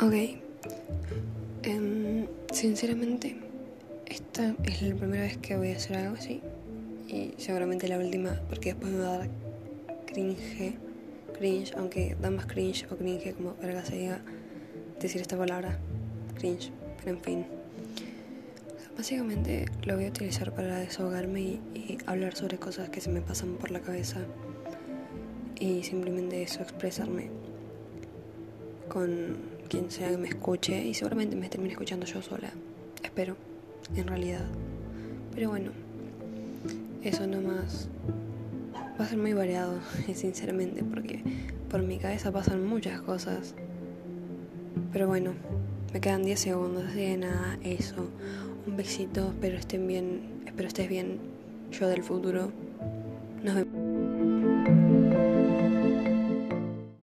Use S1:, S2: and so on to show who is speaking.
S1: Ok. Em, sinceramente, esta es la primera vez que voy a hacer algo así. Y seguramente la última, porque después me va a dar cringe. Cringe, aunque da más cringe o cringe, como verga se diga decir esta palabra. Cringe, pero en fin. Básicamente lo voy a utilizar para desahogarme y, y hablar sobre cosas que se me pasan por la cabeza. Y simplemente eso, expresarme con quien sea que me escuche y seguramente me termine escuchando yo sola. Espero, en realidad. Pero bueno, eso nomás va a ser muy variado, sinceramente, porque por mi cabeza pasan muchas cosas. Pero bueno, me quedan 10 segundos, así nada, eso. Un besito, espero estén bien, espero estés bien, yo del futuro. Nos vemos.